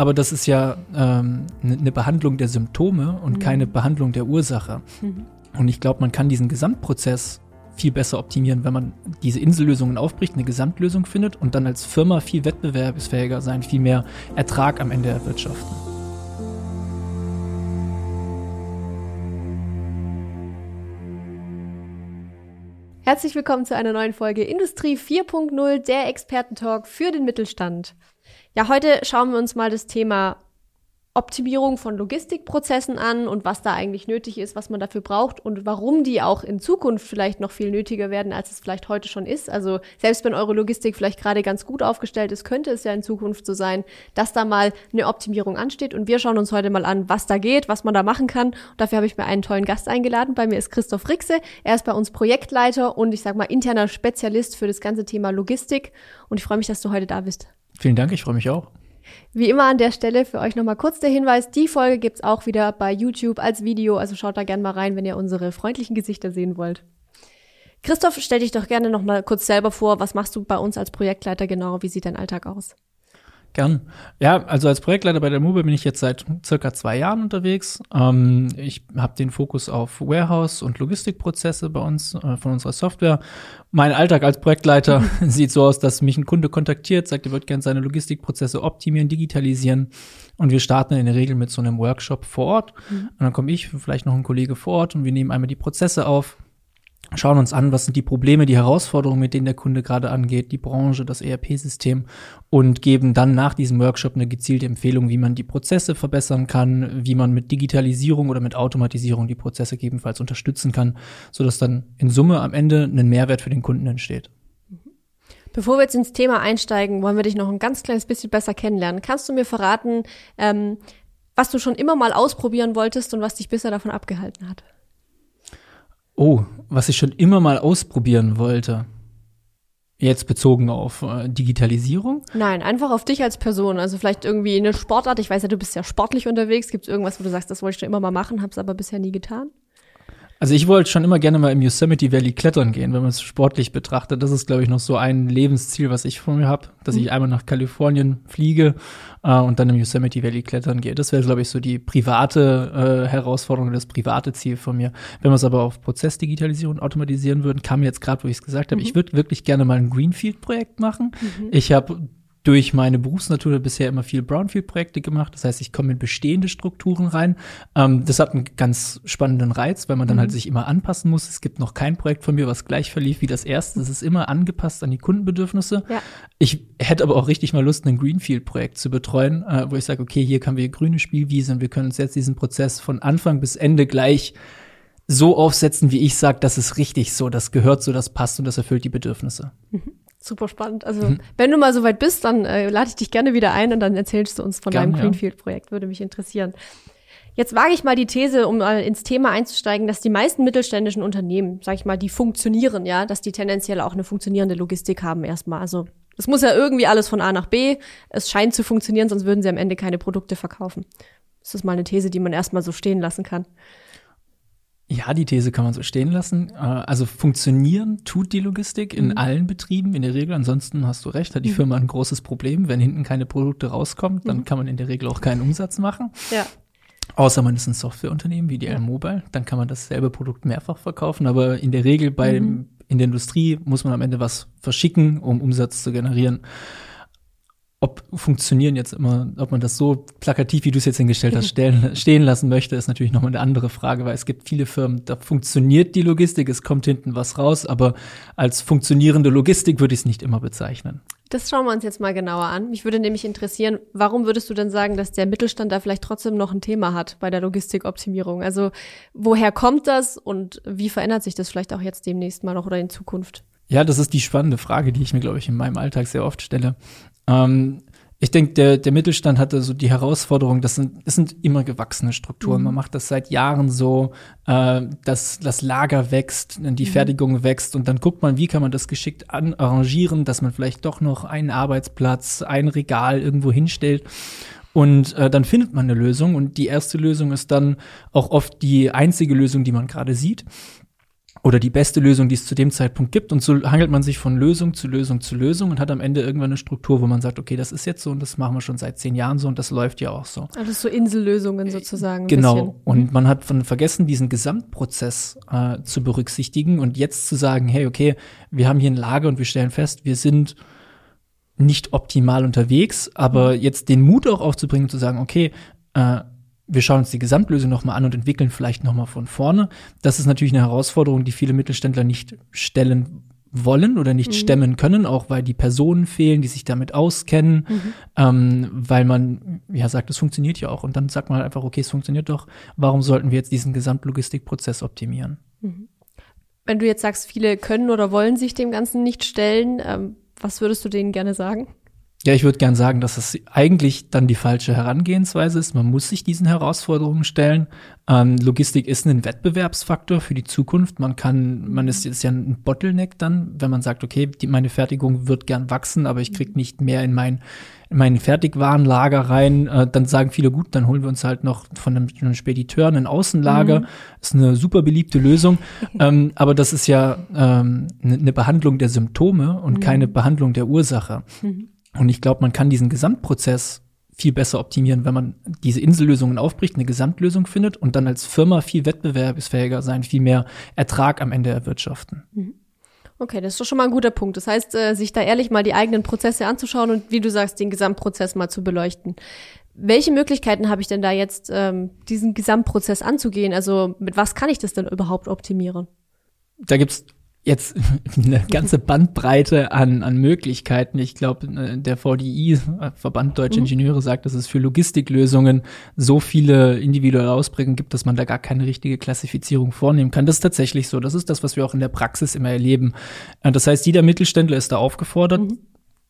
aber das ist ja ähm, eine ne Behandlung der Symptome und mhm. keine Behandlung der Ursache. Mhm. Und ich glaube, man kann diesen Gesamtprozess viel besser optimieren, wenn man diese Insellösungen aufbricht, eine Gesamtlösung findet und dann als Firma viel wettbewerbsfähiger sein, viel mehr Ertrag am Ende erwirtschaften. Herzlich willkommen zu einer neuen Folge Industrie 4.0, der Expertentalk für den Mittelstand. Ja, heute schauen wir uns mal das Thema Optimierung von Logistikprozessen an und was da eigentlich nötig ist, was man dafür braucht und warum die auch in Zukunft vielleicht noch viel nötiger werden, als es vielleicht heute schon ist. Also selbst wenn eure Logistik vielleicht gerade ganz gut aufgestellt ist, könnte es ja in Zukunft so sein, dass da mal eine Optimierung ansteht. Und wir schauen uns heute mal an, was da geht, was man da machen kann. Und dafür habe ich mir einen tollen Gast eingeladen. Bei mir ist Christoph Rixe. Er ist bei uns Projektleiter und ich sag mal interner Spezialist für das ganze Thema Logistik. Und ich freue mich, dass du heute da bist. Vielen Dank, ich freue mich auch. Wie immer an der Stelle für euch nochmal kurz der Hinweis, die Folge gibt's auch wieder bei YouTube als Video, also schaut da gerne mal rein, wenn ihr unsere freundlichen Gesichter sehen wollt. Christoph, stell dich doch gerne nochmal kurz selber vor, was machst du bei uns als Projektleiter genau, wie sieht dein Alltag aus? Gern. Ja, also als Projektleiter bei der Mube bin ich jetzt seit circa zwei Jahren unterwegs. Ähm, ich habe den Fokus auf Warehouse und Logistikprozesse bei uns äh, von unserer Software. Mein Alltag als Projektleiter sieht so aus, dass mich ein Kunde kontaktiert, sagt, er wird gerne seine Logistikprozesse optimieren, digitalisieren. Und wir starten in der Regel mit so einem Workshop vor Ort. Mhm. Und dann komme ich, vielleicht noch ein Kollege vor Ort und wir nehmen einmal die Prozesse auf, schauen uns an, was sind die Probleme, die Herausforderungen, mit denen der Kunde gerade angeht, die Branche, das ERP-System und geben dann nach diesem Workshop eine gezielte Empfehlung, wie man die Prozesse verbessern kann, wie man mit Digitalisierung oder mit Automatisierung die Prozesse gegebenenfalls unterstützen kann, sodass dann in Summe am Ende ein Mehrwert für den Kunden entsteht. Bevor wir jetzt ins Thema einsteigen, wollen wir dich noch ein ganz kleines bisschen besser kennenlernen. Kannst du mir verraten, ähm, was du schon immer mal ausprobieren wolltest und was dich bisher davon abgehalten hat? Oh, was ich schon immer mal ausprobieren wollte. Jetzt bezogen auf äh, Digitalisierung? Nein, einfach auf dich als Person. Also vielleicht irgendwie eine Sportart. Ich weiß ja, du bist ja sportlich unterwegs. Gibt es irgendwas, wo du sagst, das wollte ich schon immer mal machen, hab's aber bisher nie getan? Also ich wollte schon immer gerne mal im Yosemite Valley klettern gehen, wenn man es sportlich betrachtet. Das ist, glaube ich, noch so ein Lebensziel, was ich vor mir habe, dass mhm. ich einmal nach Kalifornien fliege äh, und dann im Yosemite Valley klettern gehe. Das wäre, glaube ich, so die private äh, Herausforderung, das private Ziel von mir. Wenn wir es aber auf Prozessdigitalisierung automatisieren würden, kam jetzt gerade, wo ich es gesagt habe, mhm. ich würde wirklich gerne mal ein Greenfield-Projekt machen. Mhm. Ich habe durch meine Berufsnatur bisher immer viel Brownfield-Projekte gemacht. Das heißt, ich komme in bestehende Strukturen rein. Ähm, das hat einen ganz spannenden Reiz, weil man dann halt mhm. halt sich immer anpassen muss. Es gibt noch kein Projekt von mir, was gleich verlief wie das erste. Es ist immer angepasst an die Kundenbedürfnisse. Ja. Ich hätte aber auch richtig mal Lust, ein Greenfield-Projekt zu betreuen, äh, wo ich sage, okay, hier haben wir grüne Spielwiesen. Wir können uns jetzt diesen Prozess von Anfang bis Ende gleich so aufsetzen, wie ich sage, das ist richtig so, das gehört so, das passt und das erfüllt die Bedürfnisse. Mhm. Super spannend. Also, mhm. wenn du mal so weit bist, dann äh, lade ich dich gerne wieder ein und dann erzählst du uns von Gern, deinem Greenfield-Projekt. Würde mich interessieren. Jetzt wage ich mal die These, um mal ins Thema einzusteigen, dass die meisten mittelständischen Unternehmen, sag ich mal, die funktionieren, ja, dass die tendenziell auch eine funktionierende Logistik haben erstmal. Also es muss ja irgendwie alles von A nach B. Es scheint zu funktionieren, sonst würden sie am Ende keine Produkte verkaufen. Das ist mal eine These, die man erstmal so stehen lassen kann. Ja, die These kann man so stehen lassen. Äh, also funktionieren tut die Logistik in mhm. allen Betrieben in der Regel. Ansonsten hast du recht, hat die mhm. Firma ein großes Problem. Wenn hinten keine Produkte rauskommen, dann mhm. kann man in der Regel auch keinen Umsatz machen. Ja. Außer man ist ein Softwareunternehmen wie die L-Mobile, dann kann man dasselbe Produkt mehrfach verkaufen. Aber in der Regel bei mhm. in der Industrie muss man am Ende was verschicken, um Umsatz zu generieren ob funktionieren jetzt immer, ob man das so plakativ, wie du es jetzt hingestellt hast, stellen, stehen lassen möchte, ist natürlich nochmal eine andere Frage, weil es gibt viele Firmen, da funktioniert die Logistik, es kommt hinten was raus, aber als funktionierende Logistik würde ich es nicht immer bezeichnen. Das schauen wir uns jetzt mal genauer an. Mich würde nämlich interessieren, warum würdest du denn sagen, dass der Mittelstand da vielleicht trotzdem noch ein Thema hat bei der Logistikoptimierung? Also woher kommt das und wie verändert sich das vielleicht auch jetzt demnächst mal noch oder in Zukunft? Ja, das ist die spannende Frage, die ich mir, glaube ich, in meinem Alltag sehr oft stelle. Ähm, ich denke, der, der Mittelstand hatte so die Herausforderung, das sind, das sind immer gewachsene Strukturen. Mhm. Man macht das seit Jahren so, äh, dass das Lager wächst, die mhm. Fertigung wächst und dann guckt man, wie kann man das geschickt an, arrangieren, dass man vielleicht doch noch einen Arbeitsplatz, ein Regal irgendwo hinstellt. Und äh, dann findet man eine Lösung und die erste Lösung ist dann auch oft die einzige Lösung, die man gerade sieht. Oder die beste Lösung, die es zu dem Zeitpunkt gibt. Und so hangelt man sich von Lösung zu Lösung zu Lösung und hat am Ende irgendwann eine Struktur, wo man sagt, okay, das ist jetzt so und das machen wir schon seit zehn Jahren so und das läuft ja auch so. Also so Insellösungen sozusagen. Genau. Bisschen. Und man hat von vergessen, diesen Gesamtprozess äh, zu berücksichtigen und jetzt zu sagen, hey, okay, wir haben hier ein Lager und wir stellen fest, wir sind nicht optimal unterwegs, aber mhm. jetzt den Mut auch aufzubringen, zu sagen, okay, äh, wir schauen uns die Gesamtlösung nochmal an und entwickeln vielleicht nochmal von vorne. Das ist natürlich eine Herausforderung, die viele Mittelständler nicht stellen wollen oder nicht mhm. stemmen können, auch weil die Personen fehlen, die sich damit auskennen, mhm. ähm, weil man ja sagt, es funktioniert ja auch. Und dann sagt man halt einfach, okay, es funktioniert doch, warum sollten wir jetzt diesen Gesamtlogistikprozess optimieren? Mhm. Wenn du jetzt sagst, viele können oder wollen sich dem Ganzen nicht stellen, ähm, was würdest du denen gerne sagen? Ja, ich würde gern sagen, dass es eigentlich dann die falsche Herangehensweise ist. Man muss sich diesen Herausforderungen stellen. Ähm, Logistik ist ein Wettbewerbsfaktor für die Zukunft. Man kann, man ist jetzt ja ein Bottleneck dann, wenn man sagt, okay, die, meine Fertigung wird gern wachsen, aber ich krieg nicht mehr in mein in meinen Fertigwarenlager rein. Äh, dann sagen viele, gut, dann holen wir uns halt noch von einem, einem Spediteur ein Außenlager. Mhm. Ist eine super beliebte Lösung. ähm, aber das ist ja ähm, eine ne Behandlung der Symptome und mhm. keine Behandlung der Ursache. Mhm. Und ich glaube, man kann diesen Gesamtprozess viel besser optimieren, wenn man diese Insellösungen aufbricht, eine Gesamtlösung findet und dann als Firma viel wettbewerbsfähiger sein, viel mehr Ertrag am Ende erwirtschaften. Mhm. Okay, das ist doch schon mal ein guter Punkt. Das heißt, äh, sich da ehrlich mal die eigenen Prozesse anzuschauen und wie du sagst, den Gesamtprozess mal zu beleuchten. Welche Möglichkeiten habe ich denn da jetzt, ähm, diesen Gesamtprozess anzugehen? Also mit was kann ich das denn überhaupt optimieren? Da gibt's jetzt eine ganze Bandbreite an, an Möglichkeiten. Ich glaube, äh, der VDI, Verband Deutsche mhm. Ingenieure, sagt, dass es für Logistiklösungen so viele individuelle Ausprägungen gibt, dass man da gar keine richtige Klassifizierung vornehmen kann. Das ist tatsächlich so. Das ist das, was wir auch in der Praxis immer erleben. Äh, das heißt, jeder Mittelständler ist da aufgefordert, mhm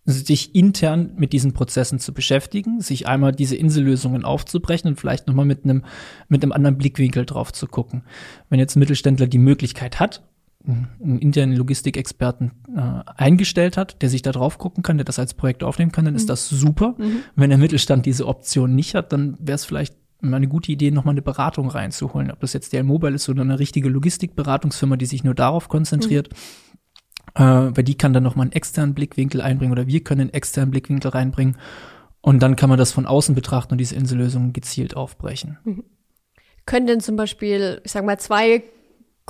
sich intern mit diesen Prozessen zu beschäftigen, sich einmal diese Insellösungen aufzubrechen und vielleicht nochmal mit einem, mit einem anderen Blickwinkel drauf zu gucken. Wenn jetzt ein Mittelständler die Möglichkeit hat, einen internen Logistikexperten äh, eingestellt hat, der sich da drauf gucken kann, der das als Projekt aufnehmen kann, dann ist mhm. das super. Mhm. Wenn der Mittelstand diese Option nicht hat, dann wäre es vielleicht mal eine gute Idee, nochmal eine Beratung reinzuholen. Ob das jetzt der Mobile ist oder eine richtige Logistikberatungsfirma, die sich nur darauf konzentriert. Mhm. Äh, weil die kann dann nochmal einen externen Blickwinkel einbringen oder wir können einen externen Blickwinkel reinbringen. Und dann kann man das von außen betrachten und diese Insellösungen gezielt aufbrechen. Mhm. Können denn zum Beispiel, ich sag mal, zwei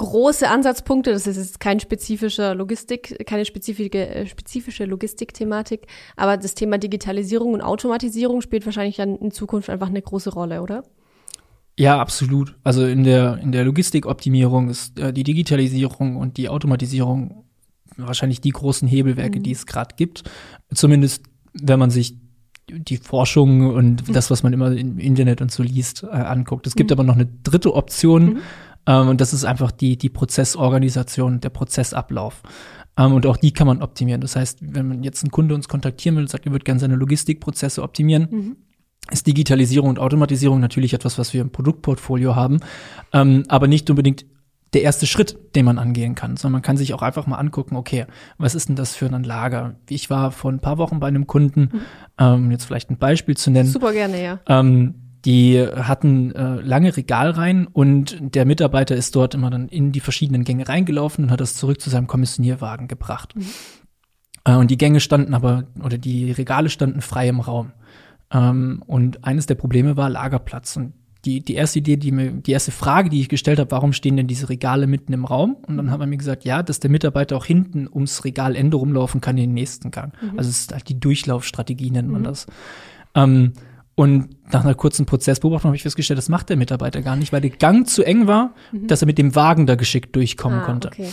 große Ansatzpunkte. Das ist jetzt kein spezifischer Logistik, keine spezifische, äh, spezifische Logistikthematik, aber das Thema Digitalisierung und Automatisierung spielt wahrscheinlich dann in Zukunft einfach eine große Rolle, oder? Ja, absolut. Also in der, in der Logistikoptimierung ist äh, die Digitalisierung und die Automatisierung wahrscheinlich die großen Hebelwerke, mhm. die es gerade gibt. Zumindest, wenn man sich die Forschung und mhm. das, was man immer im Internet und so liest, äh, anguckt. Es gibt mhm. aber noch eine dritte Option, mhm. Ähm, und das ist einfach die, die Prozessorganisation, der Prozessablauf. Ähm, und auch die kann man optimieren. Das heißt, wenn man jetzt ein Kunde uns kontaktieren will und sagt, er würde gerne seine Logistikprozesse optimieren, mhm. ist Digitalisierung und Automatisierung natürlich etwas, was wir im Produktportfolio haben, ähm, aber nicht unbedingt der erste Schritt, den man angehen kann, sondern man kann sich auch einfach mal angucken, okay, was ist denn das für ein Lager? Ich war vor ein paar Wochen bei einem Kunden, mhm. ähm, jetzt vielleicht ein Beispiel zu nennen. Super gerne, ja. Ähm, die hatten äh, lange Regalreihen und der Mitarbeiter ist dort immer dann in die verschiedenen Gänge reingelaufen und hat das zurück zu seinem Kommissionierwagen gebracht. Mhm. Äh, und die Gänge standen aber, oder die Regale standen frei im Raum. Ähm, und eines der Probleme war Lagerplatz. Und die, die erste Idee, die mir, die erste Frage, die ich gestellt habe, warum stehen denn diese Regale mitten im Raum? Und dann hat er mir gesagt, ja, dass der Mitarbeiter auch hinten ums Regalende rumlaufen kann in den nächsten Gang. Mhm. Also es ist halt die Durchlaufstrategie, nennt man mhm. das. Ähm, und nach einer kurzen Prozessbeobachtung habe ich festgestellt, das macht der Mitarbeiter gar nicht, weil der Gang zu eng war, mhm. dass er mit dem Wagen da geschickt durchkommen ah, konnte. Okay.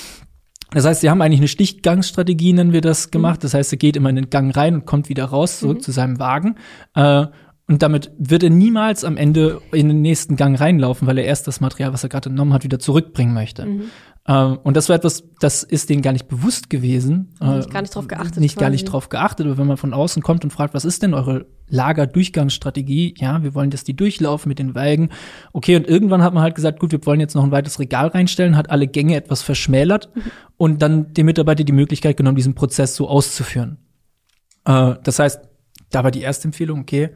Das heißt, sie haben eigentlich eine Stichgangsstrategie, nennen wir das, gemacht. Mhm. Das heißt, er geht immer in den Gang rein und kommt wieder raus, zurück mhm. zu seinem Wagen. Äh, und damit wird er niemals am Ende in den nächsten Gang reinlaufen, weil er erst das Material, was er gerade entnommen hat, wieder zurückbringen möchte. Mhm. Ähm, und das war etwas, das ist denen gar nicht bewusst gewesen. Nicht gar nicht drauf geachtet. Nicht gar nicht drauf geachtet, aber wenn man von außen kommt und fragt, was ist denn eure Lagerdurchgangsstrategie? Ja, wir wollen, dass die durchlaufen mit den Wägen. Okay, und irgendwann hat man halt gesagt, gut, wir wollen jetzt noch ein weiteres Regal reinstellen, hat alle Gänge etwas verschmälert mhm. und dann dem Mitarbeiter die Möglichkeit genommen, diesen Prozess so auszuführen. Äh, das heißt, da war die erste Empfehlung, okay,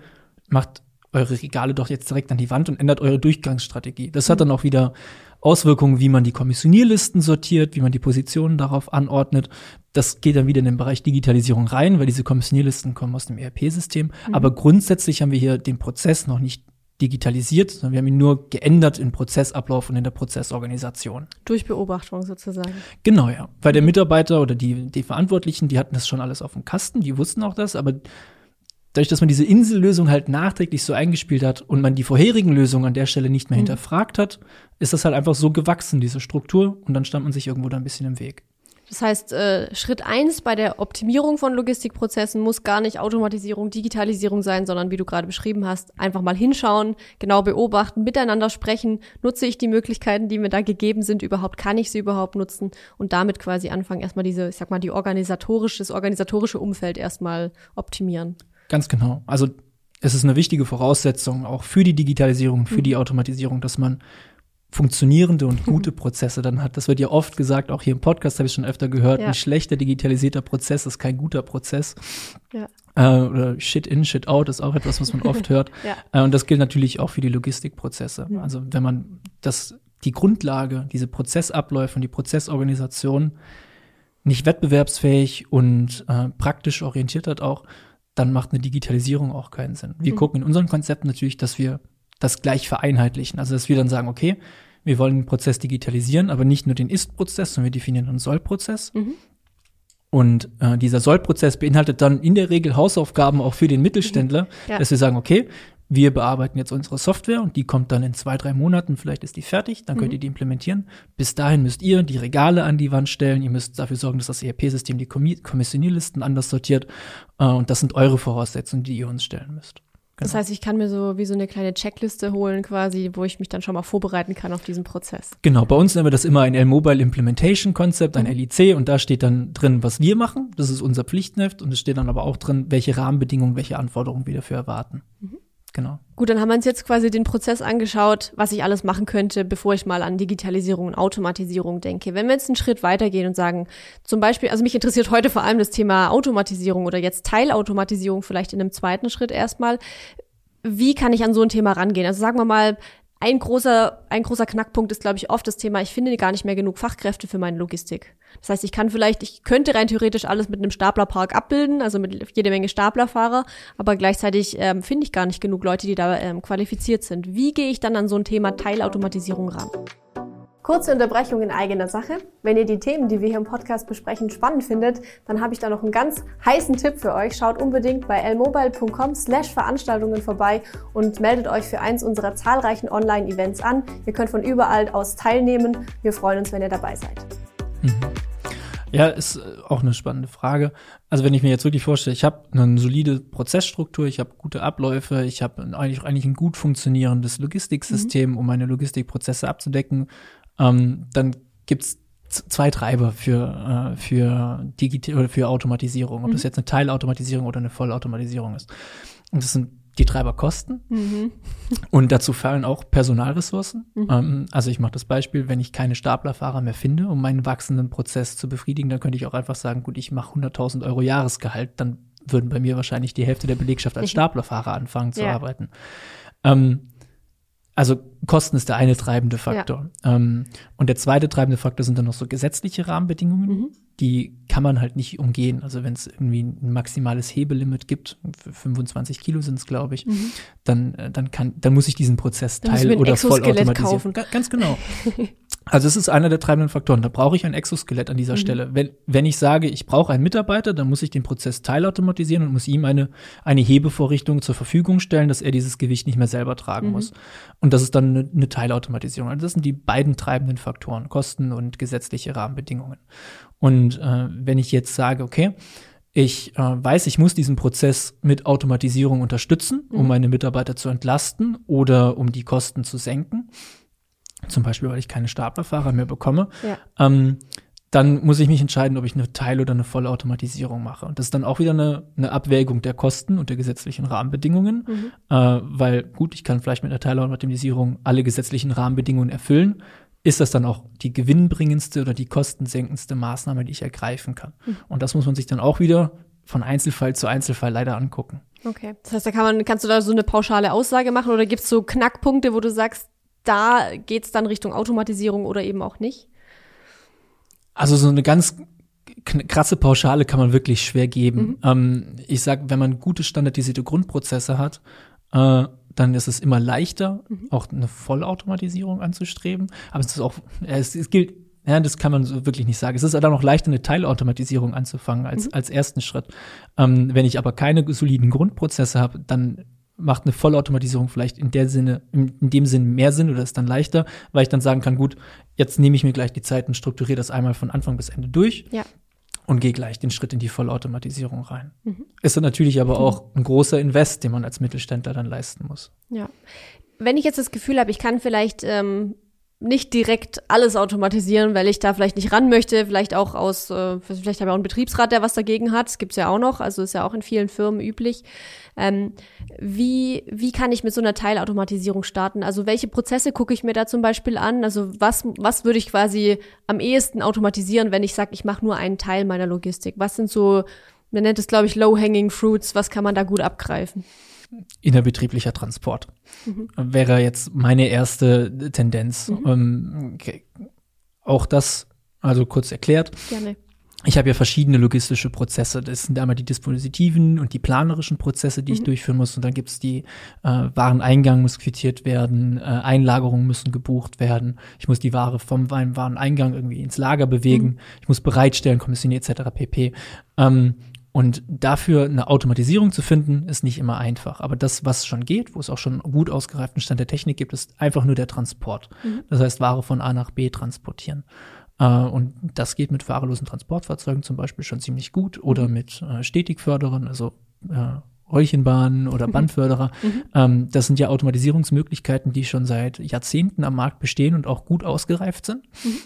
macht eure Regale doch jetzt direkt an die Wand und ändert eure Durchgangsstrategie. Das hat dann auch wieder Auswirkungen, wie man die Kommissionierlisten sortiert, wie man die Positionen darauf anordnet. Das geht dann wieder in den Bereich Digitalisierung rein, weil diese Kommissionierlisten kommen aus dem ERP-System. Mhm. Aber grundsätzlich haben wir hier den Prozess noch nicht digitalisiert, sondern wir haben ihn nur geändert im Prozessablauf und in der Prozessorganisation. Durch Beobachtung sozusagen. Genau, ja. Weil der Mitarbeiter oder die, die Verantwortlichen, die hatten das schon alles auf dem Kasten, die wussten auch das, aber dadurch, dass man diese Insellösung halt nachträglich so eingespielt hat und man die vorherigen Lösungen an der Stelle nicht mehr mhm. hinterfragt hat, ist das halt einfach so gewachsen, diese Struktur, und dann stand man sich irgendwo da ein bisschen im Weg. Das heißt, äh, Schritt eins bei der Optimierung von Logistikprozessen muss gar nicht Automatisierung, Digitalisierung sein, sondern wie du gerade beschrieben hast, einfach mal hinschauen, genau beobachten, miteinander sprechen. Nutze ich die Möglichkeiten, die mir da gegeben sind, überhaupt? Kann ich sie überhaupt nutzen? Und damit quasi anfangen, erstmal diese, ich sag mal, die organisatorische, das organisatorische Umfeld erstmal optimieren. Ganz genau. Also es ist eine wichtige Voraussetzung auch für die Digitalisierung, für mhm. die Automatisierung, dass man funktionierende und gute Prozesse dann hat. Das wird ja oft gesagt, auch hier im Podcast habe ich schon öfter gehört, ja. ein schlechter digitalisierter Prozess ist kein guter Prozess. Ja. Äh, oder Shit in, Shit out ist auch etwas, was man oft hört. ja. äh, und das gilt natürlich auch für die Logistikprozesse. Mhm. Also wenn man das, die Grundlage, diese Prozessabläufe und die Prozessorganisation nicht wettbewerbsfähig und äh, praktisch orientiert hat auch, dann macht eine Digitalisierung auch keinen Sinn. Wir mhm. gucken in unserem Konzept natürlich, dass wir das gleich vereinheitlichen. Also dass wir dann sagen, okay, wir wollen den Prozess digitalisieren, aber nicht nur den Ist-Prozess, sondern wir definieren einen Soll-Prozess. Mhm. Und äh, dieser Soll-Prozess beinhaltet dann in der Regel Hausaufgaben auch für den Mittelständler, ja. dass wir sagen, okay, wir bearbeiten jetzt unsere Software und die kommt dann in zwei, drei Monaten, vielleicht ist die fertig, dann könnt mhm. ihr die implementieren. Bis dahin müsst ihr die Regale an die Wand stellen, ihr müsst dafür sorgen, dass das ERP-System die Kommissionierlisten anders sortiert äh, und das sind eure Voraussetzungen, die ihr uns stellen müsst. Genau. Das heißt, ich kann mir so wie so eine kleine Checkliste holen quasi, wo ich mich dann schon mal vorbereiten kann auf diesen Prozess. Genau, bei uns nennen wir das immer ein L-Mobile Implementation Concept, ein mhm. LIC und da steht dann drin, was wir machen, das ist unser Pflichtenheft und es steht dann aber auch drin, welche Rahmenbedingungen, welche Anforderungen wir dafür erwarten. Mhm. Genau. Gut, dann haben wir uns jetzt quasi den Prozess angeschaut, was ich alles machen könnte, bevor ich mal an Digitalisierung und Automatisierung denke. Wenn wir jetzt einen Schritt weitergehen und sagen, zum Beispiel, also mich interessiert heute vor allem das Thema Automatisierung oder jetzt Teilautomatisierung vielleicht in einem zweiten Schritt erstmal. Wie kann ich an so ein Thema rangehen? Also sagen wir mal, ein großer, ein großer Knackpunkt ist, glaube ich, oft das Thema, ich finde gar nicht mehr genug Fachkräfte für meine Logistik. Das heißt, ich kann vielleicht, ich könnte rein theoretisch alles mit einem Staplerpark abbilden, also mit jede Menge Staplerfahrer, aber gleichzeitig ähm, finde ich gar nicht genug Leute, die da ähm, qualifiziert sind. Wie gehe ich dann an so ein Thema Teilautomatisierung ran? Kurze Unterbrechung in eigener Sache. Wenn ihr die Themen, die wir hier im Podcast besprechen, spannend findet, dann habe ich da noch einen ganz heißen Tipp für euch. Schaut unbedingt bei lmobile.com slash Veranstaltungen vorbei und meldet euch für eins unserer zahlreichen Online-Events an. Ihr könnt von überall aus teilnehmen. Wir freuen uns, wenn ihr dabei seid. Mhm. Ja, ist äh, auch eine spannende Frage. Also wenn ich mir jetzt wirklich vorstelle, ich habe eine solide Prozessstruktur, ich habe gute Abläufe, ich habe eigentlich, eigentlich ein gut funktionierendes Logistiksystem, mhm. um meine Logistikprozesse abzudecken ähm, dann gibt's zwei Treiber für, äh, für, Digit oder für Automatisierung, ob mhm. das jetzt eine Teilautomatisierung oder eine Vollautomatisierung ist. Und das sind die Treiberkosten. Mhm. Und dazu fallen auch Personalressourcen. Mhm. Ähm, also ich mache das Beispiel, wenn ich keine Staplerfahrer mehr finde, um meinen wachsenden Prozess zu befriedigen, dann könnte ich auch einfach sagen, gut, ich mache 100.000 Euro Jahresgehalt, dann würden bei mir wahrscheinlich die Hälfte der Belegschaft als Staplerfahrer anfangen zu ja. arbeiten. Ähm, also Kosten ist der eine treibende Faktor. Ja. Ähm, und der zweite treibende Faktor sind dann noch so gesetzliche Rahmenbedingungen. Mhm. Die kann man halt nicht umgehen. Also wenn es irgendwie ein maximales Hebelimit gibt, 25 Kilo sind es, glaube ich, mhm. dann, äh, dann kann, dann muss ich diesen Prozess teil- oder voll automatisieren. Ganz genau. Also es ist einer der treibenden Faktoren. Da brauche ich ein Exoskelett an dieser mhm. Stelle. Wenn, wenn ich sage, ich brauche einen Mitarbeiter, dann muss ich den Prozess teilautomatisieren und muss ihm eine, eine Hebevorrichtung zur Verfügung stellen, dass er dieses Gewicht nicht mehr selber tragen mhm. muss. Und das ist dann eine, eine Teilautomatisierung. Also das sind die beiden treibenden Faktoren, Kosten und gesetzliche Rahmenbedingungen. Und äh, wenn ich jetzt sage, okay, ich äh, weiß, ich muss diesen Prozess mit Automatisierung unterstützen, um mhm. meine Mitarbeiter zu entlasten oder um die Kosten zu senken, zum Beispiel, weil ich keine Staplerfahrer mehr bekomme, ja. ähm, dann muss ich mich entscheiden, ob ich eine Teil- oder eine Vollautomatisierung mache. Und das ist dann auch wieder eine, eine Abwägung der Kosten und der gesetzlichen Rahmenbedingungen, mhm. äh, weil gut, ich kann vielleicht mit einer Teilautomatisierung alle gesetzlichen Rahmenbedingungen erfüllen. Ist das dann auch die gewinnbringendste oder die kostensenkendste Maßnahme, die ich ergreifen kann? Mhm. Und das muss man sich dann auch wieder von Einzelfall zu Einzelfall leider angucken. Okay. Das heißt, da kann man, kannst du da so eine pauschale Aussage machen oder gibt es so Knackpunkte, wo du sagst, da geht's dann Richtung Automatisierung oder eben auch nicht? Also so eine ganz krasse Pauschale kann man wirklich schwer geben. Mhm. Ähm, ich sag, wenn man gute standardisierte Grundprozesse hat, äh, dann ist es immer leichter, mhm. auch eine Vollautomatisierung anzustreben. Aber es ist auch, es, es gilt, ja, das kann man so wirklich nicht sagen. Es ist dann auch leichter, eine Teilautomatisierung anzufangen als, mhm. als ersten Schritt. Ähm, wenn ich aber keine soliden Grundprozesse habe, dann macht eine Vollautomatisierung vielleicht in der Sinne, in, in dem Sinn mehr Sinn oder ist dann leichter, weil ich dann sagen kann, gut, jetzt nehme ich mir gleich die Zeit und strukturiere das einmal von Anfang bis Ende durch. Ja und gehe gleich den Schritt in die Vollautomatisierung rein. Mhm. Ist dann natürlich aber auch ein großer Invest, den man als Mittelständler dann leisten muss. Ja. Wenn ich jetzt das Gefühl habe, ich kann vielleicht ähm, nicht direkt alles automatisieren, weil ich da vielleicht nicht ran möchte, vielleicht auch aus, äh, vielleicht habe ich auch einen Betriebsrat, der was dagegen hat, das gibt's ja auch noch, also ist ja auch in vielen Firmen üblich. Ähm, wie, wie kann ich mit so einer Teilautomatisierung starten? Also welche Prozesse gucke ich mir da zum Beispiel an? Also was, was würde ich quasi am ehesten automatisieren, wenn ich sage, ich mache nur einen Teil meiner Logistik? Was sind so, man nennt es, glaube ich, Low-Hanging Fruits, was kann man da gut abgreifen? Innerbetrieblicher Transport. Mhm. Wäre jetzt meine erste Tendenz. Mhm. Ähm, okay. Auch das, also kurz erklärt. Gerne. Ich habe ja verschiedene logistische Prozesse. Das sind einmal die dispositiven und die planerischen Prozesse, die mhm. ich durchführen muss. Und dann gibt es die äh, Wareneingang muss quittiert werden, äh, Einlagerungen müssen gebucht werden. Ich muss die Ware vom Wareneingang irgendwie ins Lager bewegen. Mhm. Ich muss bereitstellen, kommissionieren etc. pp. Ähm, und dafür eine Automatisierung zu finden, ist nicht immer einfach. Aber das, was schon geht, wo es auch schon gut ausgereiften Stand der Technik gibt, ist einfach nur der Transport. Mhm. Das heißt, Ware von A nach B transportieren. Äh, und das geht mit fahrerlosen Transportfahrzeugen zum Beispiel schon ziemlich gut oder mhm. mit äh, Stetigförderern, also äh, Rollchenbahnen oder mhm. Bandförderer. Mhm. Ähm, das sind ja Automatisierungsmöglichkeiten, die schon seit Jahrzehnten am Markt bestehen und auch gut ausgereift sind. Mhm.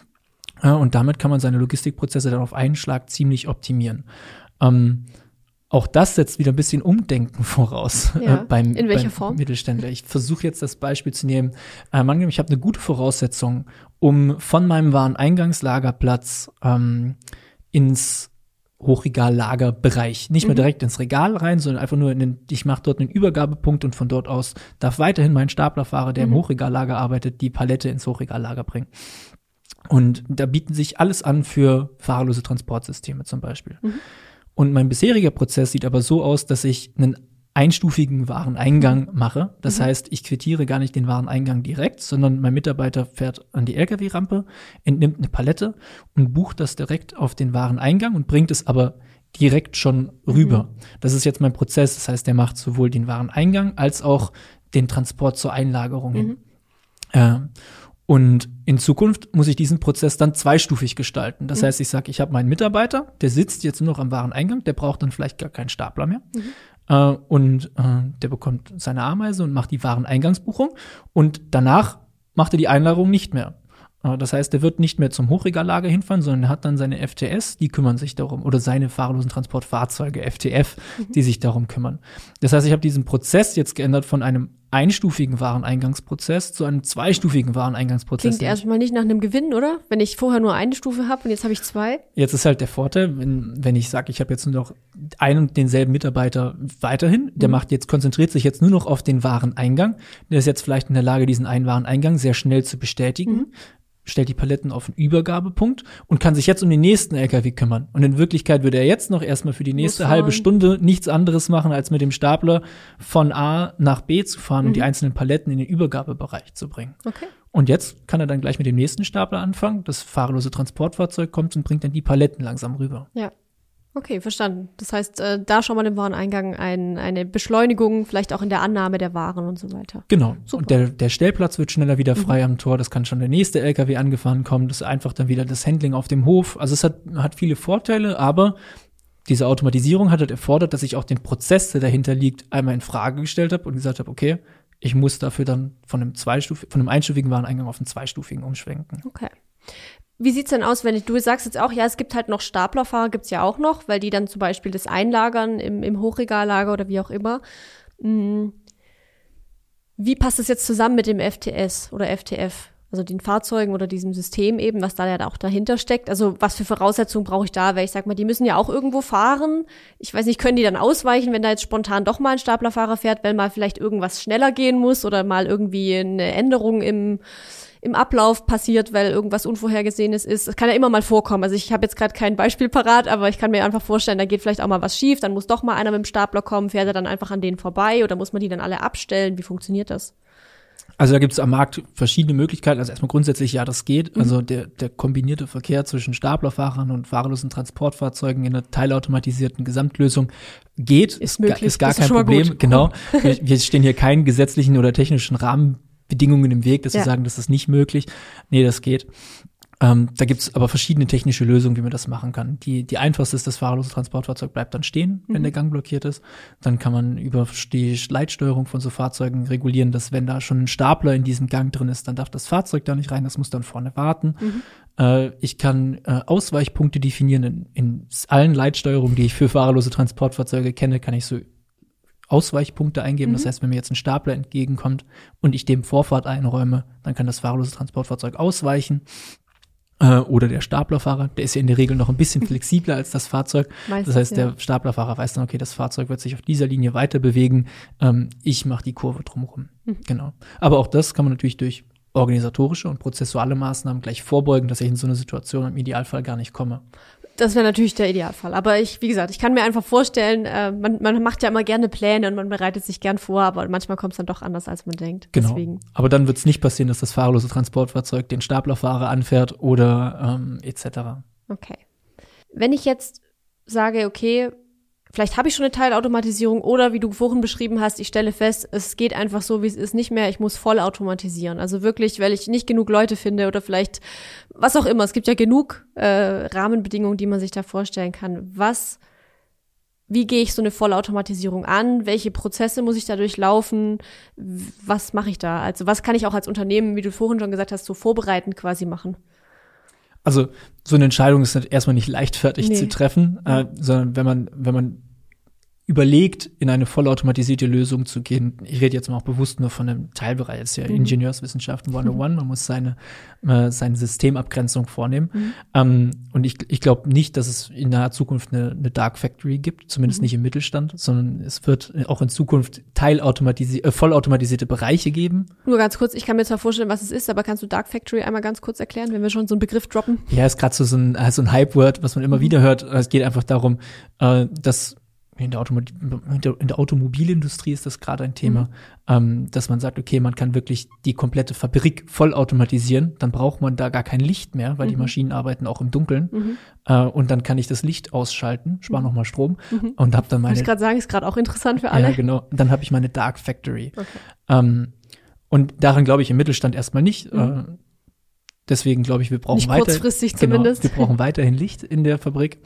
Äh, und damit kann man seine Logistikprozesse dann auf einen Schlag ziemlich optimieren. Ähm, auch das setzt wieder ein bisschen Umdenken voraus äh, ja. äh, beim, In welcher beim Form? Mittelständler. Ich versuche jetzt das Beispiel zu nehmen. Ähm, angenommen, ich habe eine gute Voraussetzung, um von meinem Wareneingangslagerplatz ähm, ins Hochregallagerbereich. Nicht mehr mhm. direkt ins Regal rein, sondern einfach nur in den, ich mache dort einen Übergabepunkt und von dort aus darf weiterhin mein Staplerfahrer, der mhm. im Hochregallager arbeitet, die Palette ins Hochregallager bringen. Und da bieten sich alles an für fahrerlose Transportsysteme zum Beispiel. Mhm. Und mein bisheriger Prozess sieht aber so aus, dass ich einen einstufigen Wareneingang mache. Das mhm. heißt, ich quittiere gar nicht den Wareneingang direkt, sondern mein Mitarbeiter fährt an die Lkw-Rampe, entnimmt eine Palette und bucht das direkt auf den Wareneingang und bringt es aber direkt schon rüber. Mhm. Das ist jetzt mein Prozess. Das heißt, der macht sowohl den Wareneingang als auch den Transport zur Einlagerung hin. Mhm. Äh, und in Zukunft muss ich diesen Prozess dann zweistufig gestalten. Das mhm. heißt, ich sage, ich habe meinen Mitarbeiter, der sitzt jetzt nur noch am Wareneingang, der braucht dann vielleicht gar keinen Stapler mehr. Mhm. Äh, und äh, der bekommt seine Ameise und macht die Wareneingangsbuchung. Und danach macht er die Einlagerung nicht mehr. Äh, das heißt, er wird nicht mehr zum Hochregallager hinfahren, sondern er hat dann seine FTS, die kümmern sich darum, oder seine fahrlosen Transportfahrzeuge, FTF, mhm. die sich darum kümmern. Das heißt, ich habe diesen Prozess jetzt geändert von einem einstufigen Wareneingangsprozess zu einem zweistufigen Wareneingangsprozess. Klingt erstmal nicht nach einem Gewinn, oder? Wenn ich vorher nur eine Stufe habe und jetzt habe ich zwei. Jetzt ist halt der Vorteil, wenn, wenn ich sage, ich habe jetzt nur noch einen und denselben Mitarbeiter weiterhin, der mhm. macht jetzt, konzentriert sich jetzt nur noch auf den Wareneingang. Der ist jetzt vielleicht in der Lage, diesen einen Wareneingang sehr schnell zu bestätigen. Mhm stellt die Paletten auf einen Übergabepunkt und kann sich jetzt um den nächsten LKW kümmern. Und in Wirklichkeit würde er jetzt noch erstmal für die nächste halbe Stunde nichts anderes machen, als mit dem Stapler von A nach B zu fahren mhm. und die einzelnen Paletten in den Übergabebereich zu bringen. Okay. Und jetzt kann er dann gleich mit dem nächsten Stapler anfangen. Das fahrlose Transportfahrzeug kommt und bringt dann die Paletten langsam rüber. Ja. Okay, verstanden. Das heißt, äh, da schon mal im Wareneingang ein, eine Beschleunigung, vielleicht auch in der Annahme der Waren und so weiter. Genau. Super. Und der, der Stellplatz wird schneller wieder frei mhm. am Tor. Das kann schon der nächste LKW angefahren kommen. Das ist einfach dann wieder das Handling auf dem Hof. Also es hat, hat viele Vorteile, aber diese Automatisierung hat halt erfordert, dass ich auch den Prozess, der dahinter liegt, einmal in Frage gestellt habe und gesagt habe, okay, ich muss dafür dann von einem zweistuf von einem einstufigen Wareneingang auf einen zweistufigen umschwenken. Okay. Wie sieht's denn aus, wenn ich, du sagst jetzt auch, ja, es gibt halt noch Staplerfahrer, gibt's ja auch noch, weil die dann zum Beispiel das einlagern im, im Hochregallager oder wie auch immer. Hm. Wie passt das jetzt zusammen mit dem FTS oder FTF? Also den Fahrzeugen oder diesem System eben, was da ja auch dahinter steckt. Also was für Voraussetzungen brauche ich da? Weil ich sag mal, die müssen ja auch irgendwo fahren. Ich weiß nicht, können die dann ausweichen, wenn da jetzt spontan doch mal ein Staplerfahrer fährt, weil mal vielleicht irgendwas schneller gehen muss oder mal irgendwie eine Änderung im im Ablauf passiert, weil irgendwas Unvorhergesehenes ist. Das kann ja immer mal vorkommen. Also ich habe jetzt gerade kein Beispiel parat, aber ich kann mir einfach vorstellen, da geht vielleicht auch mal was schief, dann muss doch mal einer mit dem Stapler kommen, fährt er dann einfach an denen vorbei oder muss man die dann alle abstellen? Wie funktioniert das? Also da gibt es am Markt verschiedene Möglichkeiten. Also erstmal grundsätzlich, ja, das geht. Mhm. Also der, der kombinierte Verkehr zwischen Staplerfahrern und fahrerlosen Transportfahrzeugen in einer teilautomatisierten Gesamtlösung geht. Ist möglich. Ist gar kein Problem. Genau. wir, wir stehen hier keinen gesetzlichen oder technischen Rahmen Bedingungen im Weg, dass ja. sie sagen, das ist nicht möglich. Nee, das geht. Ähm, da gibt's aber verschiedene technische Lösungen, wie man das machen kann. Die, die einfachste ist, das fahrerlose Transportfahrzeug bleibt dann stehen, wenn mhm. der Gang blockiert ist. Dann kann man über die Leitsteuerung von so Fahrzeugen regulieren, dass wenn da schon ein Stapler in diesem Gang drin ist, dann darf das Fahrzeug da nicht rein, das muss dann vorne warten. Mhm. Äh, ich kann äh, Ausweichpunkte definieren in, in allen Leitsteuerungen, die ich für fahrerlose Transportfahrzeuge kenne, kann ich so Ausweichpunkte eingeben. Mhm. Das heißt, wenn mir jetzt ein Stapler entgegenkommt und ich dem Vorfahrt einräume, dann kann das fahrerlose Transportfahrzeug ausweichen. Äh, oder der Staplerfahrer, der ist ja in der Regel noch ein bisschen flexibler als das Fahrzeug. Meistens, das heißt, der ja. Staplerfahrer weiß dann, okay, das Fahrzeug wird sich auf dieser Linie weiter bewegen. Ähm, ich mache die Kurve drumherum. Mhm. Genau. Aber auch das kann man natürlich durch organisatorische und prozessuale Maßnahmen gleich vorbeugen, dass ich in so eine Situation im Idealfall gar nicht komme. Das wäre natürlich der Idealfall. Aber ich, wie gesagt, ich kann mir einfach vorstellen, äh, man, man macht ja immer gerne Pläne und man bereitet sich gern vor, aber manchmal kommt es dann doch anders, als man denkt. Genau. Deswegen. Aber dann wird es nicht passieren, dass das fahrerlose Transportfahrzeug den Staplerfahrer anfährt oder ähm, etc. Okay. Wenn ich jetzt sage, okay, vielleicht habe ich schon eine Teilautomatisierung oder wie du vorhin beschrieben hast, ich stelle fest, es geht einfach so, wie es ist, nicht mehr, ich muss voll automatisieren. Also wirklich, weil ich nicht genug Leute finde oder vielleicht was auch immer. Es gibt ja genug äh, Rahmenbedingungen, die man sich da vorstellen kann. Was, wie gehe ich so eine Vollautomatisierung an? Welche Prozesse muss ich da durchlaufen? Was mache ich da? Also was kann ich auch als Unternehmen, wie du vorhin schon gesagt hast, so vorbereitend quasi machen? Also so eine Entscheidung ist erstmal nicht leichtfertig nee. zu treffen, äh, sondern wenn man, wenn man überlegt, in eine vollautomatisierte Lösung zu gehen. Ich rede jetzt mal auch bewusst nur von einem Teilbereich, das ist ja mhm. Ingenieurswissenschaften 101, mhm. man muss seine, äh, seine Systemabgrenzung vornehmen. Mhm. Ähm, und ich, ich glaube nicht, dass es in naher Zukunft eine, eine Dark Factory gibt, zumindest mhm. nicht im Mittelstand, sondern es wird auch in Zukunft teilautomatisierte, äh, vollautomatisierte Bereiche geben. Nur ganz kurz, ich kann mir zwar vorstellen, was es ist, aber kannst du Dark Factory einmal ganz kurz erklären, wenn wir schon so einen Begriff droppen? Ja, ist gerade so, so ein, so ein Hype-Word, was man immer mhm. wieder hört. Es geht einfach darum, äh, dass in der, in der, Automobilindustrie ist das gerade ein Thema, mhm. ähm, dass man sagt, okay, man kann wirklich die komplette Fabrik vollautomatisieren, dann braucht man da gar kein Licht mehr, weil mhm. die Maschinen arbeiten auch im Dunkeln. Mhm. Äh, und dann kann ich das Licht ausschalten, spare mhm. nochmal Strom mhm. und habe dann meine. Muss ich gerade sagen, ist gerade auch interessant für alle. Ja, genau. Dann habe ich meine Dark Factory. Okay. Ähm, und daran glaube ich im Mittelstand erstmal nicht. Mhm. Äh, deswegen glaube ich, wir brauchen nicht weiter. Kurzfristig genau, zumindest. Wir brauchen weiterhin Licht in der Fabrik.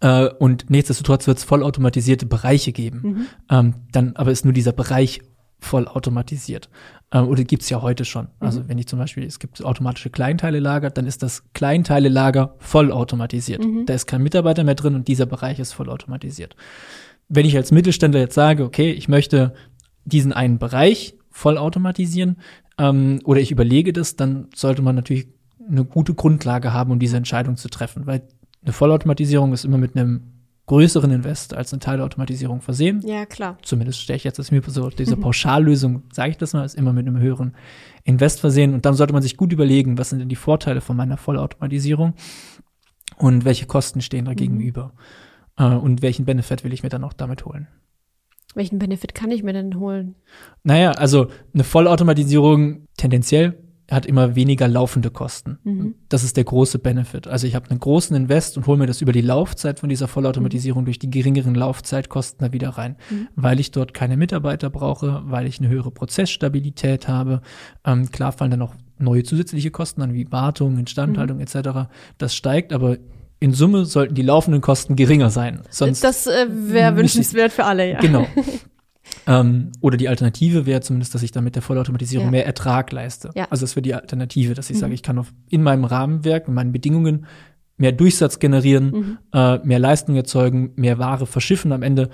Äh, und nichtsdestotrotz wird es vollautomatisierte Bereiche geben. Mhm. Ähm, dann aber ist nur dieser Bereich vollautomatisiert. Ähm, oder gibt's ja heute schon. Mhm. Also wenn ich zum Beispiel, es gibt automatische Kleinteile-Lager, dann ist das Kleinteile-Lager vollautomatisiert. Mhm. Da ist kein Mitarbeiter mehr drin und dieser Bereich ist vollautomatisiert. Wenn ich als Mittelständler jetzt sage, okay, ich möchte diesen einen Bereich vollautomatisieren ähm, oder ich überlege das, dann sollte man natürlich eine gute Grundlage haben, um diese Entscheidung zu treffen, weil eine Vollautomatisierung ist immer mit einem größeren Invest als eine Teilautomatisierung versehen. Ja, klar. Zumindest stelle ich jetzt das mir so, diese Pauschallösung, sage ich das mal, ist immer mit einem höheren Invest versehen. Und dann sollte man sich gut überlegen, was sind denn die Vorteile von meiner Vollautomatisierung und welche Kosten stehen da mhm. gegenüber. Äh, und welchen Benefit will ich mir dann auch damit holen. Welchen Benefit kann ich mir denn holen? Naja, also eine Vollautomatisierung tendenziell hat immer weniger laufende Kosten. Mhm. Das ist der große Benefit. Also ich habe einen großen Invest und hole mir das über die Laufzeit von dieser Vollautomatisierung mhm. durch die geringeren Laufzeitkosten da wieder rein, mhm. weil ich dort keine Mitarbeiter brauche, weil ich eine höhere Prozessstabilität habe. Ähm, klar fallen dann auch neue zusätzliche Kosten an, wie Wartung, Instandhaltung mhm. etc. Das steigt, aber in Summe sollten die laufenden Kosten geringer sein. Sonst das äh, wäre wünschenswert für alle, ja. Genau. Ähm, oder die Alternative wäre zumindest, dass ich dann mit der Vollautomatisierung ja. mehr Ertrag leiste. Ja. Also das wäre die Alternative, dass ich mhm. sage, ich kann auf, in meinem Rahmenwerk, in meinen Bedingungen mehr Durchsatz generieren, mhm. äh, mehr Leistung erzeugen, mehr Ware verschiffen am Ende.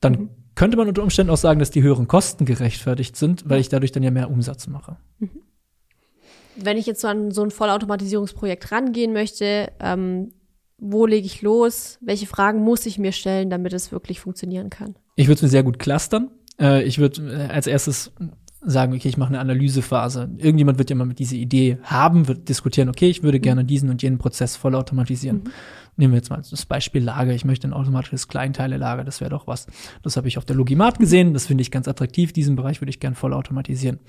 Dann mhm. könnte man unter Umständen auch sagen, dass die höheren Kosten gerechtfertigt sind, weil ich dadurch dann ja mehr Umsatz mache. Mhm. wenn ich jetzt so an so ein Vollautomatisierungsprojekt rangehen möchte, ähm, wo lege ich los? Welche Fragen muss ich mir stellen, damit es wirklich funktionieren kann? Ich würde es mir sehr gut clustern. Äh, ich würde äh, als erstes sagen, okay, ich mache eine Analysephase. Irgendjemand wird ja mal mit dieser Idee haben, wird diskutieren, okay, ich würde gerne diesen und jenen Prozess vollautomatisieren. Mhm. Nehmen wir jetzt mal das Beispiel Lager. Ich möchte ein automatisches Kleinteile-Lager, das wäre doch was. Das habe ich auf der Logimat gesehen, das finde ich ganz attraktiv. Diesen Bereich würde ich gerne vollautomatisieren.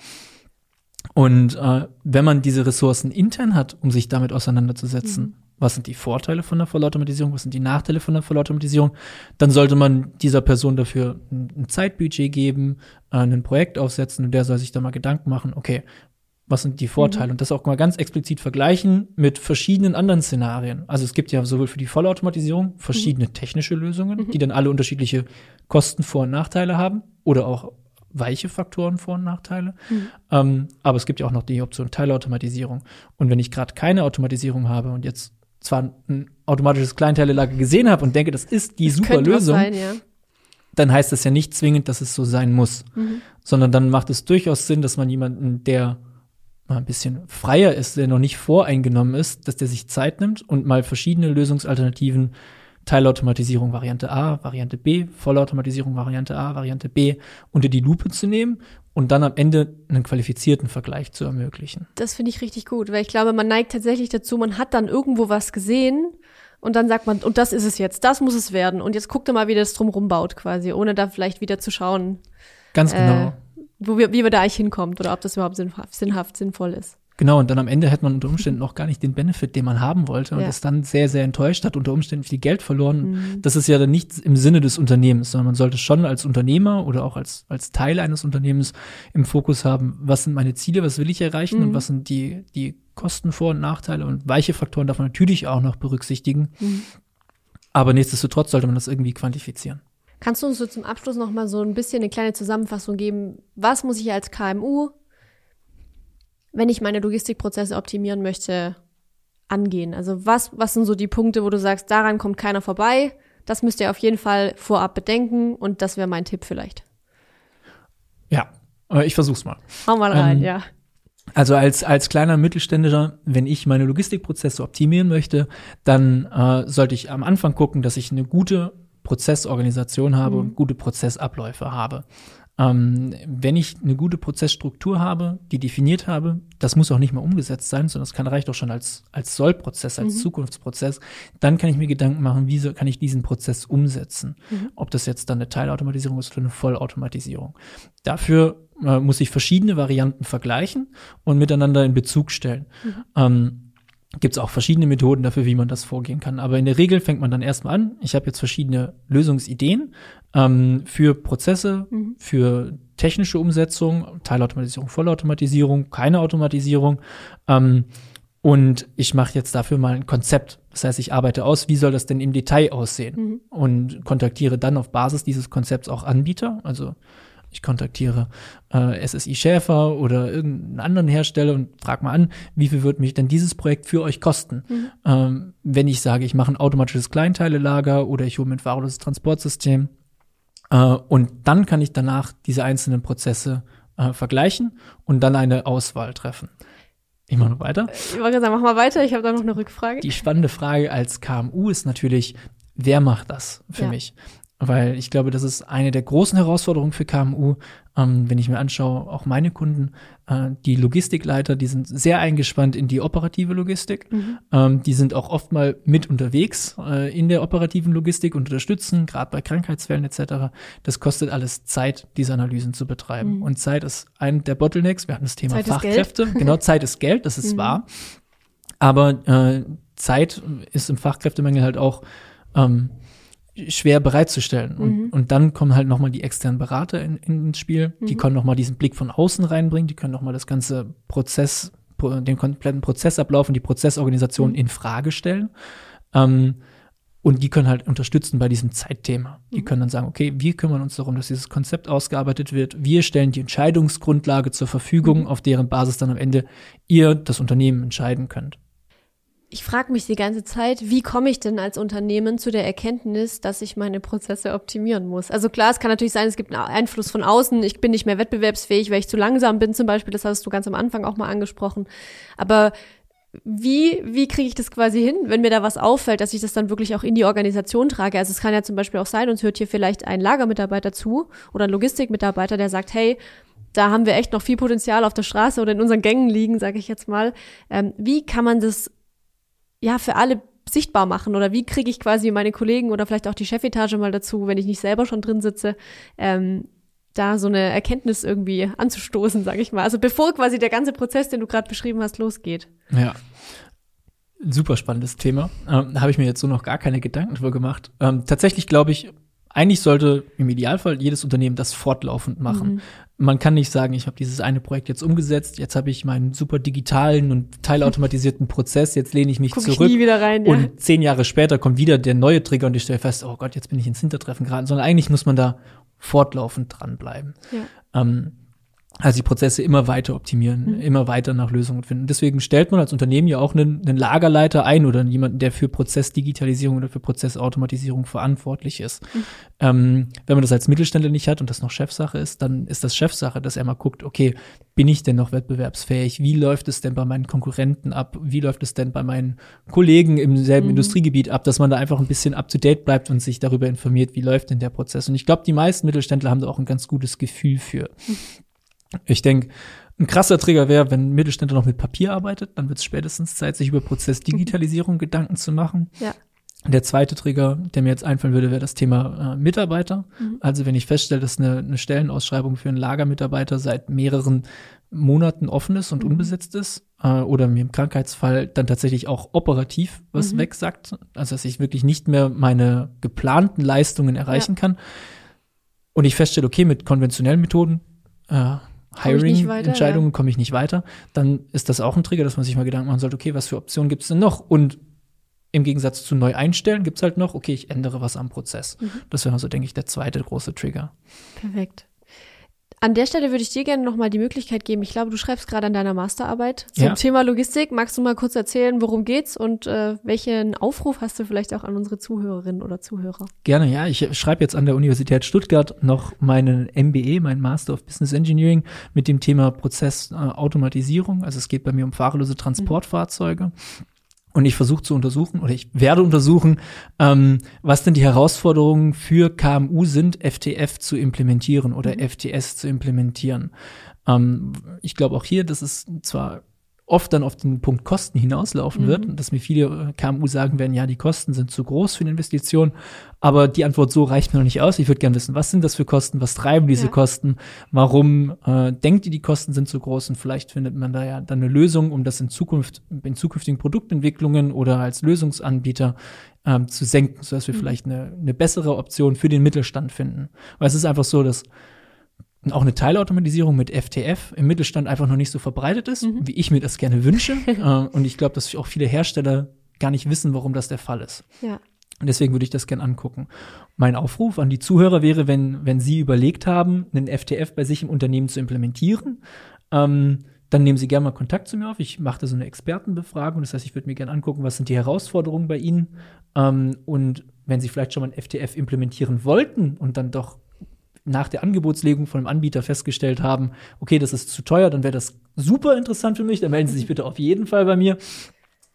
Und äh, wenn man diese Ressourcen intern hat, um sich damit auseinanderzusetzen, mhm. Was sind die Vorteile von der Vollautomatisierung, was sind die Nachteile von der Vollautomatisierung, dann sollte man dieser Person dafür ein Zeitbudget geben, äh, ein Projekt aufsetzen und der soll sich da mal Gedanken machen, okay, was sind die Vorteile? Mhm. Und das auch mal ganz explizit vergleichen mit verschiedenen anderen Szenarien. Also es gibt ja sowohl für die Vollautomatisierung verschiedene mhm. technische Lösungen, mhm. die dann alle unterschiedliche Kosten, Vor- und Nachteile haben oder auch weiche Faktoren Vor- und Nachteile. Mhm. Ähm, aber es gibt ja auch noch die Option Teilautomatisierung. Und wenn ich gerade keine Automatisierung habe und jetzt zwar ein automatisches Kleinteilelager gesehen habe und denke, das ist die das super Lösung, sein, ja. dann heißt das ja nicht zwingend, dass es so sein muss, mhm. sondern dann macht es durchaus Sinn, dass man jemanden, der mal ein bisschen freier ist, der noch nicht voreingenommen ist, dass der sich Zeit nimmt und mal verschiedene Lösungsalternativen Teilautomatisierung Variante A, Variante B, Vollautomatisierung Variante A, Variante B unter die Lupe zu nehmen und dann am Ende einen qualifizierten Vergleich zu ermöglichen. Das finde ich richtig gut, weil ich glaube, man neigt tatsächlich dazu, man hat dann irgendwo was gesehen und dann sagt man, und das ist es jetzt, das muss es werden und jetzt guckt er mal, wie das drumrum baut quasi, ohne da vielleicht wieder zu schauen. Ganz genau. Äh, wo wir, wie wir da eigentlich hinkommt oder ob das überhaupt sinnhaft, sinnhaft sinnvoll ist. Genau, und dann am Ende hätte man unter Umständen noch gar nicht den Benefit, den man haben wollte und ja. ist dann sehr, sehr enttäuscht, hat unter Umständen viel Geld verloren. Mhm. Das ist ja dann nicht im Sinne des Unternehmens, sondern man sollte schon als Unternehmer oder auch als, als Teil eines Unternehmens im Fokus haben, was sind meine Ziele, was will ich erreichen mhm. und was sind die, die Kosten, Vor- und Nachteile und weiche Faktoren darf man natürlich auch noch berücksichtigen. Mhm. Aber nichtsdestotrotz sollte man das irgendwie quantifizieren. Kannst du uns so zum Abschluss noch mal so ein bisschen eine kleine Zusammenfassung geben? Was muss ich als KMU wenn ich meine Logistikprozesse optimieren möchte, angehen? Also was, was sind so die Punkte, wo du sagst, daran kommt keiner vorbei? Das müsst ihr auf jeden Fall vorab bedenken und das wäre mein Tipp vielleicht. Ja, ich versuch's mal. Hau mal rein, ähm, ja. Also als, als kleiner Mittelständischer, wenn ich meine Logistikprozesse optimieren möchte, dann äh, sollte ich am Anfang gucken, dass ich eine gute Prozessorganisation habe mhm. und gute Prozessabläufe habe. Ähm, wenn ich eine gute Prozessstruktur habe, die definiert habe, das muss auch nicht mehr umgesetzt sein, sondern es kann reicht auch schon als, als Sollprozess, als mhm. Zukunftsprozess, dann kann ich mir Gedanken machen, wie so, kann ich diesen Prozess umsetzen. Mhm. Ob das jetzt dann eine Teilautomatisierung ist oder eine Vollautomatisierung. Dafür äh, muss ich verschiedene Varianten vergleichen und miteinander in Bezug stellen. Mhm. Ähm, gibt es auch verschiedene Methoden dafür, wie man das vorgehen kann. Aber in der Regel fängt man dann erstmal an. Ich habe jetzt verschiedene Lösungsideen ähm, für Prozesse, mhm. für technische Umsetzung, Teilautomatisierung, Vollautomatisierung, keine Automatisierung. Ähm, und ich mache jetzt dafür mal ein Konzept. Das heißt, ich arbeite aus, wie soll das denn im Detail aussehen? Mhm. Und kontaktiere dann auf Basis dieses Konzepts auch Anbieter, also ich kontaktiere äh, SSI Schäfer oder irgendeinen anderen Hersteller und frage mal an, wie viel wird mich denn dieses Projekt für euch kosten? Mhm. Ähm, wenn ich sage, ich mache ein automatisches Kleinteilelager oder ich hole mir ein fahrloses Transportsystem. Äh, und dann kann ich danach diese einzelnen Prozesse äh, vergleichen und dann eine Auswahl treffen. Ich mache noch weiter. Ich wollte sagen, mach mal weiter, ich habe da noch eine Rückfrage. Die spannende Frage als KMU ist natürlich, wer macht das für ja. mich? Weil ich glaube, das ist eine der großen Herausforderungen für KMU. Ähm, wenn ich mir anschaue, auch meine Kunden, äh, die Logistikleiter, die sind sehr eingespannt in die operative Logistik. Mhm. Ähm, die sind auch oft mal mit unterwegs äh, in der operativen Logistik und unterstützen, gerade bei Krankheitsfällen etc. Das kostet alles Zeit, diese Analysen zu betreiben. Mhm. Und Zeit ist ein der Bottlenecks. Wir hatten das Thema Zeit Fachkräfte. Genau, Zeit ist Geld, das ist mhm. wahr. Aber äh, Zeit ist im Fachkräftemangel halt auch ähm, schwer bereitzustellen. Und, mhm. und dann kommen halt nochmal die externen Berater in, in, ins Spiel. Mhm. Die können nochmal diesen Blick von außen reinbringen. Die können nochmal das ganze Prozess, den kompletten Prozessablauf und die Prozessorganisation mhm. in Frage stellen. Ähm, und die können halt unterstützen bei diesem Zeitthema. Die mhm. können dann sagen, okay, wir kümmern uns darum, dass dieses Konzept ausgearbeitet wird. Wir stellen die Entscheidungsgrundlage zur Verfügung, mhm. auf deren Basis dann am Ende ihr das Unternehmen entscheiden könnt. Ich frage mich die ganze Zeit, wie komme ich denn als Unternehmen zu der Erkenntnis, dass ich meine Prozesse optimieren muss? Also klar, es kann natürlich sein, es gibt einen Einfluss von außen. Ich bin nicht mehr wettbewerbsfähig, weil ich zu langsam bin zum Beispiel. Das hast du ganz am Anfang auch mal angesprochen. Aber wie, wie kriege ich das quasi hin, wenn mir da was auffällt, dass ich das dann wirklich auch in die Organisation trage? Also es kann ja zum Beispiel auch sein, uns hört hier vielleicht ein Lagermitarbeiter zu oder ein Logistikmitarbeiter, der sagt, hey, da haben wir echt noch viel Potenzial auf der Straße oder in unseren Gängen liegen, sage ich jetzt mal. Ähm, wie kann man das ja für alle sichtbar machen oder wie kriege ich quasi meine Kollegen oder vielleicht auch die Chefetage mal dazu, wenn ich nicht selber schon drin sitze, ähm, da so eine Erkenntnis irgendwie anzustoßen, sage ich mal. Also bevor quasi der ganze Prozess, den du gerade beschrieben hast, losgeht. Ja. Super spannendes Thema. Ähm, da habe ich mir jetzt so noch gar keine Gedanken drüber gemacht. Ähm, tatsächlich glaube ich, eigentlich sollte im Idealfall jedes Unternehmen das fortlaufend machen. Mhm. Man kann nicht sagen, ich habe dieses eine Projekt jetzt umgesetzt, jetzt habe ich meinen super digitalen und teilautomatisierten Prozess, jetzt lehne ich mich Guck zurück. Ich rein, ja. Und zehn Jahre später kommt wieder der neue Trigger und ich stelle fest, oh Gott, jetzt bin ich ins Hintertreffen geraten. Sondern eigentlich muss man da fortlaufend dranbleiben. Ja. Ähm, also die Prozesse immer weiter optimieren, mhm. immer weiter nach Lösungen finden. Deswegen stellt man als Unternehmen ja auch einen, einen Lagerleiter ein oder jemanden, der für Prozessdigitalisierung oder für Prozessautomatisierung verantwortlich ist. Mhm. Ähm, wenn man das als Mittelständler nicht hat und das noch Chefsache ist, dann ist das Chefsache, dass er mal guckt, okay, bin ich denn noch wettbewerbsfähig? Wie läuft es denn bei meinen Konkurrenten ab? Wie läuft es denn bei meinen Kollegen im selben mhm. Industriegebiet ab? Dass man da einfach ein bisschen up to date bleibt und sich darüber informiert, wie läuft denn der Prozess? Und ich glaube, die meisten Mittelständler haben da auch ein ganz gutes Gefühl für. Ich denke, ein krasser Trigger wäre, wenn Mittelständler noch mit Papier arbeitet, dann wird es spätestens Zeit, sich über Prozessdigitalisierung Gedanken zu machen. Ja. Der zweite Trigger, der mir jetzt einfallen würde, wäre das Thema äh, Mitarbeiter. Mhm. Also wenn ich feststelle, dass eine, eine Stellenausschreibung für einen Lagermitarbeiter seit mehreren Monaten offen ist und mhm. unbesetzt ist äh, oder mir im Krankheitsfall dann tatsächlich auch operativ was mhm. wegsagt, also dass ich wirklich nicht mehr meine geplanten Leistungen erreichen ja. kann und ich feststelle, okay, mit konventionellen Methoden äh, Hiring-Entscheidungen komme ich nicht weiter, dann ist das auch ein Trigger, dass man sich mal Gedanken machen sollte, okay, was für Optionen gibt es denn noch? Und im Gegensatz zu neu einstellen gibt es halt noch, okay, ich ändere was am Prozess. Mhm. Das wäre also, denke ich, der zweite große Trigger. Perfekt. An der Stelle würde ich dir gerne nochmal die Möglichkeit geben. Ich glaube, du schreibst gerade an deiner Masterarbeit zum ja. Thema Logistik. Magst du mal kurz erzählen, worum geht's und äh, welchen Aufruf hast du vielleicht auch an unsere Zuhörerinnen oder Zuhörer? Gerne, ja. Ich schreibe jetzt an der Universität Stuttgart noch meinen MBE, meinen Master of Business Engineering mit dem Thema Prozessautomatisierung. Äh, also es geht bei mir um fahrerlose Transportfahrzeuge. Mhm. Und ich versuche zu untersuchen oder ich werde untersuchen, ähm, was denn die Herausforderungen für KMU sind, FTF zu implementieren oder mhm. FTS zu implementieren. Ähm, ich glaube auch hier, das ist zwar oft dann auf den Punkt Kosten hinauslaufen mhm. wird und dass mir viele äh, KMU sagen werden, ja, die Kosten sind zu groß für eine Investition, aber die Antwort so reicht mir noch nicht aus. Ich würde gerne wissen, was sind das für Kosten, was treiben diese ja. Kosten, warum äh, denkt ihr, die Kosten sind zu groß und vielleicht findet man da ja dann eine Lösung, um das in Zukunft, in zukünftigen Produktentwicklungen oder als Lösungsanbieter ähm, zu senken, sodass wir mhm. vielleicht eine, eine bessere Option für den Mittelstand finden. Weil es ist einfach so, dass auch eine Teilautomatisierung mit FTF im Mittelstand einfach noch nicht so verbreitet ist, mhm. wie ich mir das gerne wünsche. äh, und ich glaube, dass auch viele Hersteller gar nicht wissen, warum das der Fall ist. Ja. Und deswegen würde ich das gerne angucken. Mein Aufruf an die Zuhörer wäre, wenn, wenn Sie überlegt haben, einen FTF bei sich im Unternehmen zu implementieren, ähm, dann nehmen Sie gerne mal Kontakt zu mir auf. Ich mache da so eine Expertenbefragung. Das heißt, ich würde mir gerne angucken, was sind die Herausforderungen bei Ihnen. Ähm, und wenn Sie vielleicht schon mal ein FTF implementieren wollten und dann doch nach der Angebotslegung von dem Anbieter festgestellt haben, okay, das ist zu teuer, dann wäre das super interessant für mich. Dann melden Sie sich bitte auf jeden Fall bei mir.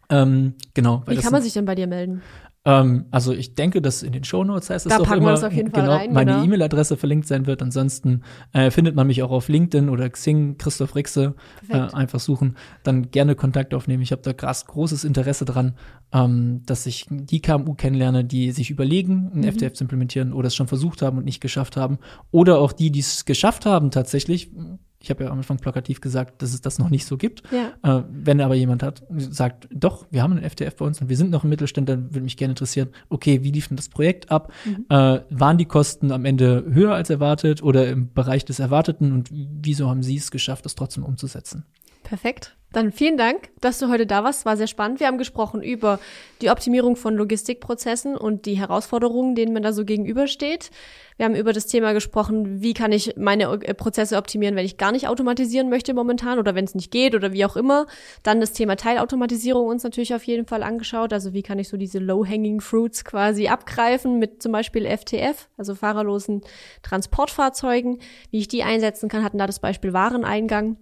Ähm, genau. Wie kann man sich denn bei dir melden? Ähm, also ich denke, dass in den Show Notes heißt es da doch immer, auf jeden Fall genau, rein, meine genau. E-Mail-Adresse verlinkt sein wird. Ansonsten äh, findet man mich auch auf LinkedIn oder Xing, Christoph Rixe, äh, einfach suchen. Dann gerne Kontakt aufnehmen. Ich habe da krass großes Interesse dran, ähm, dass ich die KMU kennenlerne, die sich überlegen, ein mhm. FTF zu implementieren oder es schon versucht haben und nicht geschafft haben. Oder auch die, die es geschafft haben tatsächlich ich habe ja am Anfang plakativ gesagt, dass es das noch nicht so gibt. Ja. Äh, wenn aber jemand hat, sagt, doch, wir haben einen FTF bei uns und wir sind noch im Mittelstand, dann würde mich gerne interessieren, okay, wie lief denn das Projekt ab? Mhm. Äh, waren die Kosten am Ende höher als erwartet oder im Bereich des Erwarteten und wieso haben Sie es geschafft, das trotzdem umzusetzen? Perfekt. Dann vielen Dank, dass du heute da warst. War sehr spannend. Wir haben gesprochen über die Optimierung von Logistikprozessen und die Herausforderungen, denen man da so gegenübersteht. Wir haben über das Thema gesprochen, wie kann ich meine äh, Prozesse optimieren, wenn ich gar nicht automatisieren möchte momentan oder wenn es nicht geht oder wie auch immer. Dann das Thema Teilautomatisierung uns natürlich auf jeden Fall angeschaut. Also wie kann ich so diese low-hanging fruits quasi abgreifen mit zum Beispiel FTF, also fahrerlosen Transportfahrzeugen, wie ich die einsetzen kann, hatten da das Beispiel Wareneingang.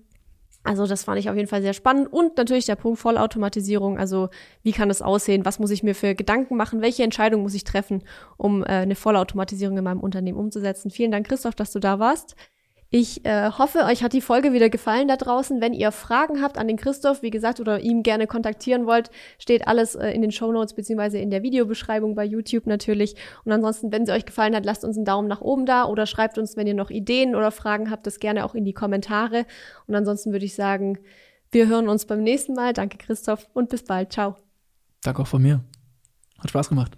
Also das fand ich auf jeden Fall sehr spannend. Und natürlich der Punkt Vollautomatisierung. Also wie kann das aussehen? Was muss ich mir für Gedanken machen? Welche Entscheidung muss ich treffen, um äh, eine Vollautomatisierung in meinem Unternehmen umzusetzen? Vielen Dank, Christoph, dass du da warst. Ich äh, hoffe, euch hat die Folge wieder gefallen da draußen. Wenn ihr Fragen habt an den Christoph, wie gesagt, oder ihm gerne kontaktieren wollt, steht alles äh, in den Show Notes beziehungsweise in der Videobeschreibung bei YouTube natürlich. Und ansonsten, wenn sie euch gefallen hat, lasst uns einen Daumen nach oben da oder schreibt uns, wenn ihr noch Ideen oder Fragen habt, das gerne auch in die Kommentare. Und ansonsten würde ich sagen, wir hören uns beim nächsten Mal. Danke, Christoph, und bis bald. Ciao. Danke auch von mir. Hat Spaß gemacht.